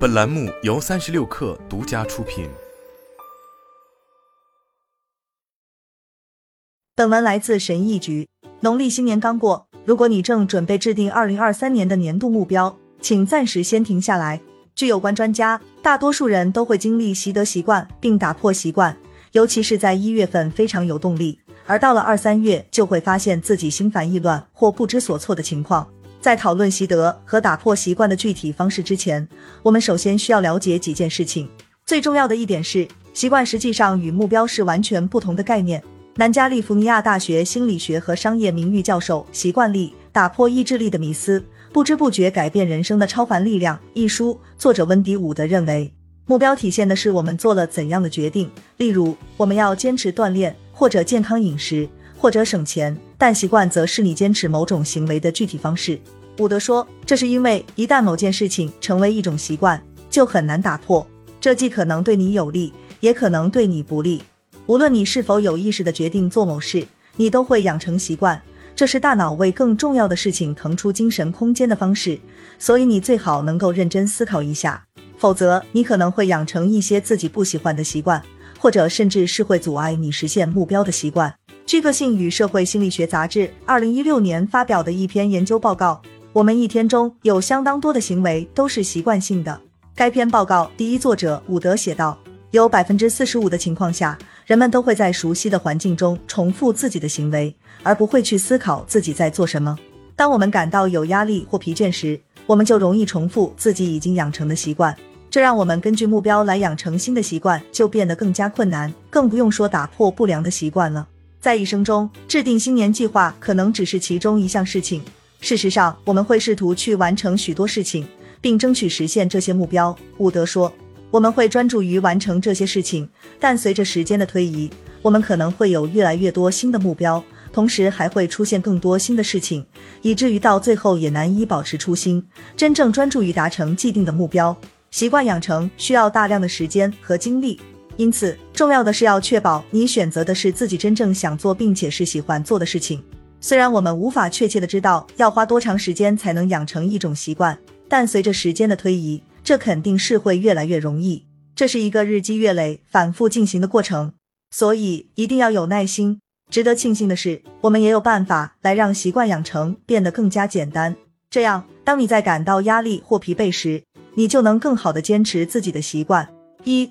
本栏目由三十六氪独家出品。本文来自神意局。农历新年刚过，如果你正准备制定二零二三年的年度目标，请暂时先停下来。据有关专家，大多数人都会经历习得习惯并打破习惯，尤其是在一月份非常有动力，而到了二三月就会发现自己心烦意乱或不知所措的情况。在讨论习得和打破习惯的具体方式之前，我们首先需要了解几件事情。最重要的一点是，习惯实际上与目标是完全不同的概念。南加利福尼亚大学心理学和商业名誉教授《习惯力：打破意志力的迷思，不知不觉改变人生的超凡力量》一书作者温迪伍德认为，目标体现的是我们做了怎样的决定。例如，我们要坚持锻炼，或者健康饮食，或者省钱。但习惯则是你坚持某种行为的具体方式。伍德说，这是因为一旦某件事情成为一种习惯，就很难打破。这既可能对你有利，也可能对你不利。无论你是否有意识的决定做某事，你都会养成习惯。这是大脑为更重要的事情腾出精神空间的方式。所以你最好能够认真思考一下，否则你可能会养成一些自己不喜欢的习惯，或者甚至是会阻碍你实现目标的习惯。《居个性与社会心理学杂志》二零一六年发表的一篇研究报告，我们一天中有相当多的行为都是习惯性的。该篇报告第一作者伍德写道，有百分之四十五的情况下，人们都会在熟悉的环境中重复自己的行为，而不会去思考自己在做什么。当我们感到有压力或疲倦时，我们就容易重复自己已经养成的习惯，这让我们根据目标来养成新的习惯就变得更加困难，更不用说打破不良的习惯了。在一生中，制定新年计划可能只是其中一项事情。事实上，我们会试图去完成许多事情，并争取实现这些目标。伍德说：“我们会专注于完成这些事情，但随着时间的推移，我们可能会有越来越多新的目标，同时还会出现更多新的事情，以至于到最后也难以保持初心，真正专注于达成既定的目标。习惯养成需要大量的时间和精力。”因此，重要的是要确保你选择的是自己真正想做并且是喜欢做的事情。虽然我们无法确切的知道要花多长时间才能养成一种习惯，但随着时间的推移，这肯定是会越来越容易。这是一个日积月累、反复进行的过程，所以一定要有耐心。值得庆幸的是，我们也有办法来让习惯养成变得更加简单。这样，当你在感到压力或疲惫时，你就能更好的坚持自己的习惯。一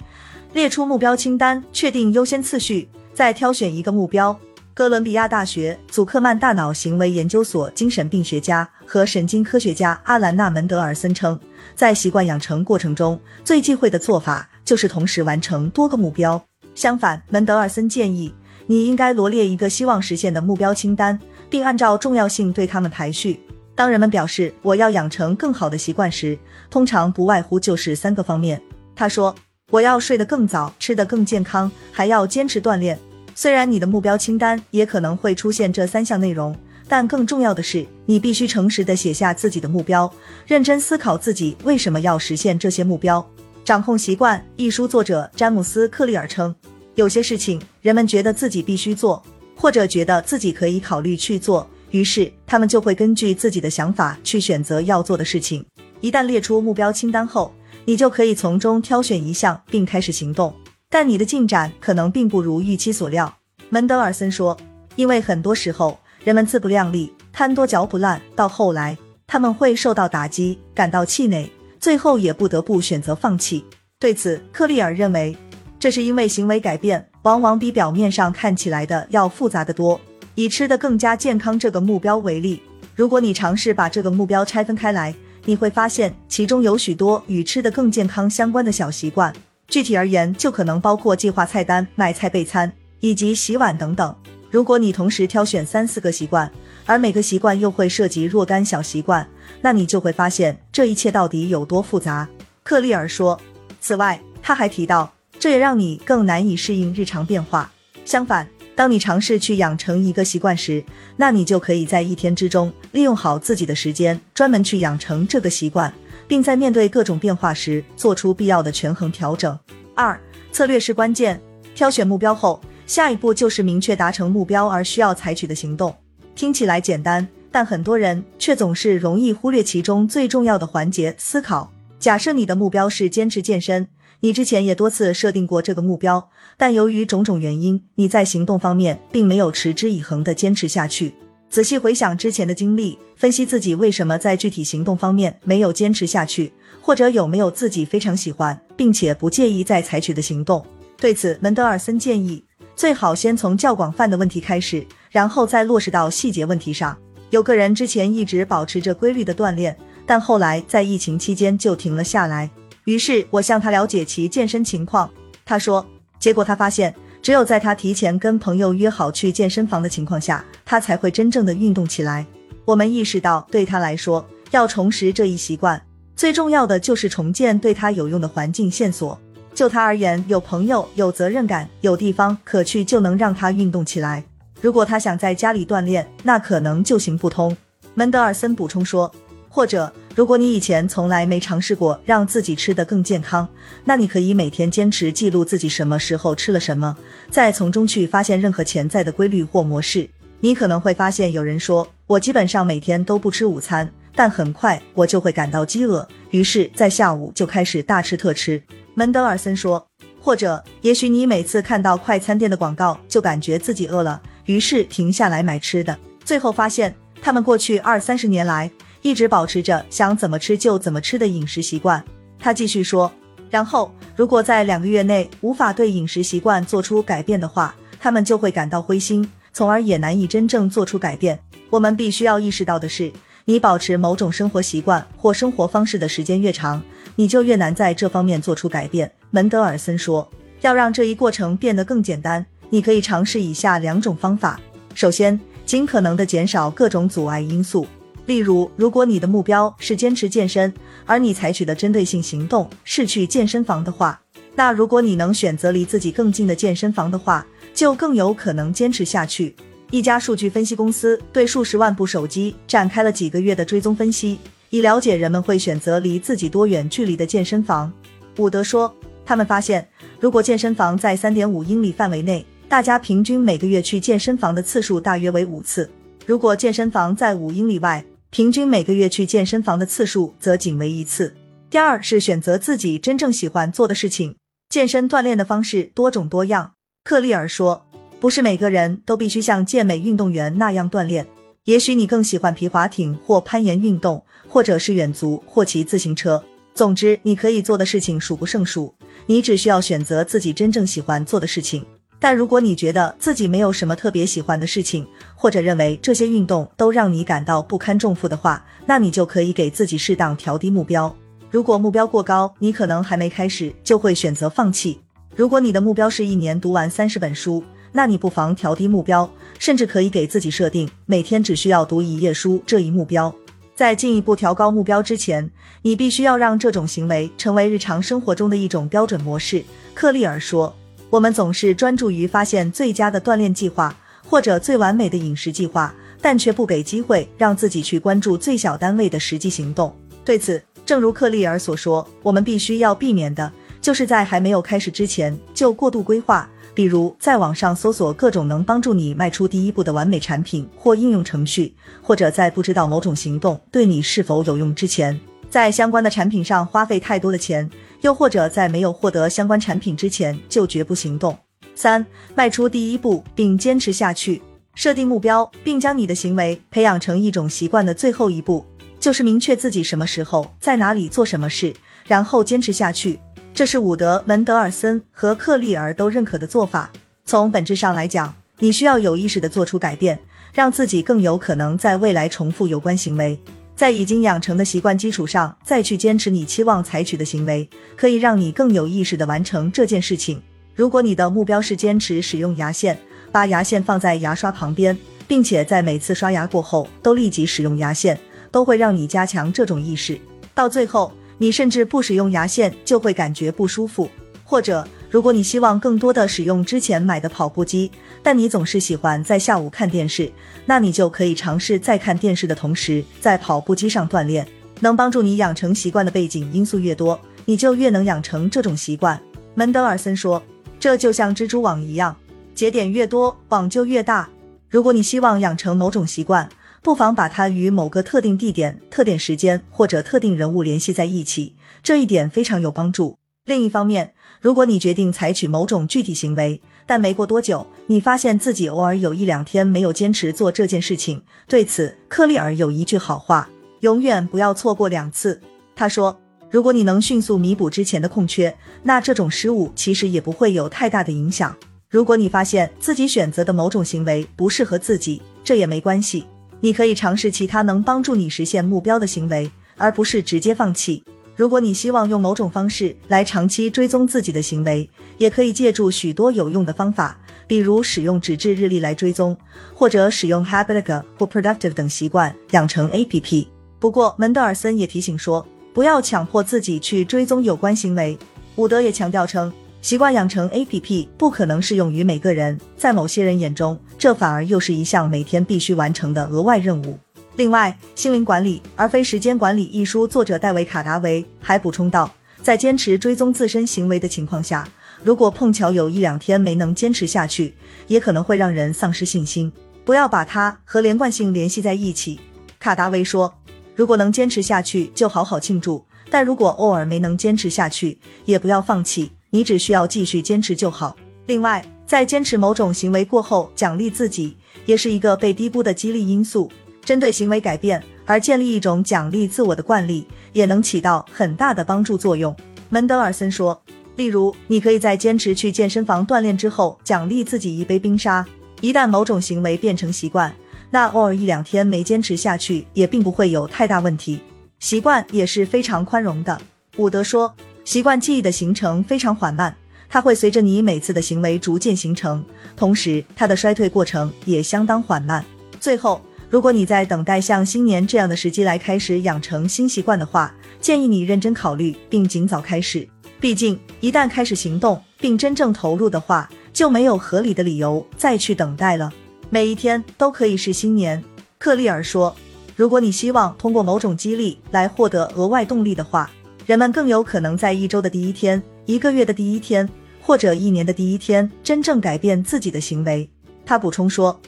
列出目标清单，确定优先次序，再挑选一个目标。哥伦比亚大学祖克曼大脑行为研究所精神病学家和神经科学家阿兰娜·门德尔森称，在习惯养成过程中，最忌讳的做法就是同时完成多个目标。相反，门德尔森建议你应该罗列一个希望实现的目标清单，并按照重要性对他们排序。当人们表示我要养成更好的习惯时，通常不外乎就是三个方面。他说。我要睡得更早，吃得更健康，还要坚持锻炼。虽然你的目标清单也可能会出现这三项内容，但更重要的是，你必须诚实的写下自己的目标，认真思考自己为什么要实现这些目标。掌控习惯一书作者詹姆斯·克利尔称，有些事情人们觉得自己必须做，或者觉得自己可以考虑去做，于是他们就会根据自己的想法去选择要做的事情。一旦列出目标清单后，你就可以从中挑选一项并开始行动，但你的进展可能并不如预期所料。门德尔森说：“因为很多时候人们自不量力、贪多嚼不烂，到后来他们会受到打击，感到气馁，最后也不得不选择放弃。”对此，克利尔认为，这是因为行为改变往往比表面上看起来的要复杂的多。以吃得更加健康这个目标为例，如果你尝试把这个目标拆分开来。你会发现其中有许多与吃的更健康相关的小习惯。具体而言，就可能包括计划菜单、买菜备餐以及洗碗等等。如果你同时挑选三四个习惯，而每个习惯又会涉及若干小习惯，那你就会发现这一切到底有多复杂。克利尔说。此外，他还提到，这也让你更难以适应日常变化。相反。当你尝试去养成一个习惯时，那你就可以在一天之中利用好自己的时间，专门去养成这个习惯，并在面对各种变化时做出必要的权衡调整。二、策略是关键。挑选目标后，下一步就是明确达成目标而需要采取的行动。听起来简单，但很多人却总是容易忽略其中最重要的环节——思考。假设你的目标是坚持健身，你之前也多次设定过这个目标，但由于种种原因，你在行动方面并没有持之以恒的坚持下去。仔细回想之前的经历，分析自己为什么在具体行动方面没有坚持下去，或者有没有自己非常喜欢并且不介意再采取的行动。对此，门德尔森建议，最好先从较广泛的问题开始，然后再落实到细节问题上。有个人之前一直保持着规律的锻炼，但后来在疫情期间就停了下来。于是我向他了解其健身情况，他说，结果他发现，只有在他提前跟朋友约好去健身房的情况下，他才会真正的运动起来。我们意识到，对他来说，要重拾这一习惯，最重要的就是重建对他有用的环境线索。就他而言，有朋友、有责任感、有地方可去，就能让他运动起来。如果他想在家里锻炼，那可能就行不通。门德尔森补充说，或者如果你以前从来没尝试过让自己吃得更健康，那你可以每天坚持记录自己什么时候吃了什么，再从中去发现任何潜在的规律或模式。你可能会发现，有人说我基本上每天都不吃午餐，但很快我就会感到饥饿，于是，在下午就开始大吃特吃。门德尔森说，或者也许你每次看到快餐店的广告就感觉自己饿了。于是停下来买吃的，最后发现他们过去二三十年来一直保持着想怎么吃就怎么吃的饮食习惯。他继续说，然后如果在两个月内无法对饮食习惯做出改变的话，他们就会感到灰心，从而也难以真正做出改变。我们必须要意识到的是，你保持某种生活习惯或生活方式的时间越长，你就越难在这方面做出改变。门德尔森说，要让这一过程变得更简单。你可以尝试以下两种方法：首先，尽可能的减少各种阻碍因素。例如，如果你的目标是坚持健身，而你采取的针对性行动是去健身房的话，那如果你能选择离自己更近的健身房的话，就更有可能坚持下去。一家数据分析公司对数十万部手机展开了几个月的追踪分析，以了解人们会选择离自己多远距离的健身房。伍德说，他们发现，如果健身房在三点五英里范围内，大家平均每个月去健身房的次数大约为五次。如果健身房在五英里外，平均每个月去健身房的次数则仅为一次。第二是选择自己真正喜欢做的事情。健身锻炼的方式多种多样。克利尔说，不是每个人都必须像健美运动员那样锻炼。也许你更喜欢皮划艇或攀岩运动，或者是远足或骑自行车。总之，你可以做的事情数不胜数。你只需要选择自己真正喜欢做的事情。但如果你觉得自己没有什么特别喜欢的事情，或者认为这些运动都让你感到不堪重负的话，那你就可以给自己适当调低目标。如果目标过高，你可能还没开始就会选择放弃。如果你的目标是一年读完三十本书，那你不妨调低目标，甚至可以给自己设定每天只需要读一页书这一目标。在进一步调高目标之前，你必须要让这种行为成为日常生活中的一种标准模式。克利尔说。我们总是专注于发现最佳的锻炼计划或者最完美的饮食计划，但却不给机会让自己去关注最小单位的实际行动。对此，正如克利尔所说，我们必须要避免的就是在还没有开始之前就过度规划，比如在网上搜索各种能帮助你迈出第一步的完美产品或应用程序，或者在不知道某种行动对你是否有用之前，在相关的产品上花费太多的钱。又或者在没有获得相关产品之前就绝不行动。三、迈出第一步并坚持下去。设定目标并将你的行为培养成一种习惯的最后一步，就是明确自己什么时候在哪里做什么事，然后坚持下去。这是伍德、门德尔森和克利尔都认可的做法。从本质上来讲，你需要有意识的做出改变，让自己更有可能在未来重复有关行为。在已经养成的习惯基础上，再去坚持你期望采取的行为，可以让你更有意识地完成这件事情。如果你的目标是坚持使用牙线，把牙线放在牙刷旁边，并且在每次刷牙过后都立即使用牙线，都会让你加强这种意识。到最后，你甚至不使用牙线就会感觉不舒服，或者。如果你希望更多的使用之前买的跑步机，但你总是喜欢在下午看电视，那你就可以尝试在看电视的同时在跑步机上锻炼。能帮助你养成习惯的背景因素越多，你就越能养成这种习惯。门德尔森说：“这就像蜘蛛网一样，节点越多，网就越大。如果你希望养成某种习惯，不妨把它与某个特定地点、特点时间或者特定人物联系在一起，这一点非常有帮助。另一方面，如果你决定采取某种具体行为，但没过多久，你发现自己偶尔有一两天没有坚持做这件事情，对此，克利尔有一句好话：永远不要错过两次。他说，如果你能迅速弥补之前的空缺，那这种失误其实也不会有太大的影响。如果你发现自己选择的某种行为不适合自己，这也没关系，你可以尝试其他能帮助你实现目标的行为，而不是直接放弃。如果你希望用某种方式来长期追踪自己的行为，也可以借助许多有用的方法，比如使用纸质日历来追踪，或者使用 Habitag 或 Productive 等习惯养成 APP。不过，门德尔森也提醒说，不要强迫自己去追踪有关行为。伍德也强调称。习惯养成 A P P 不可能适用于每个人，在某些人眼中，这反而又是一项每天必须完成的额外任务。另外，《心灵管理而非时间管理》一书作者戴维·卡达维还补充道，在坚持追踪自身行为的情况下，如果碰巧有一两天没能坚持下去，也可能会让人丧失信心。不要把它和连贯性联系在一起。卡达维说，如果能坚持下去，就好好庆祝；但如果偶尔没能坚持下去，也不要放弃。你只需要继续坚持就好。另外，在坚持某种行为过后，奖励自己也是一个被低估的激励因素。针对行为改变而建立一种奖励自我的惯例，也能起到很大的帮助作用。门德尔森说，例如，你可以在坚持去健身房锻炼之后，奖励自己一杯冰沙。一旦某种行为变成习惯，那偶尔一两天没坚持下去，也并不会有太大问题。习惯也是非常宽容的。伍德说。习惯记忆的形成非常缓慢，它会随着你每次的行为逐渐形成，同时它的衰退过程也相当缓慢。最后，如果你在等待像新年这样的时机来开始养成新习惯的话，建议你认真考虑并尽早开始。毕竟，一旦开始行动并真正投入的话，就没有合理的理由再去等待了。每一天都可以是新年，克利尔说。如果你希望通过某种激励来获得额外动力的话。人们更有可能在一周的第一天、一个月的第一天或者一年的第一天真正改变自己的行为。他补充说，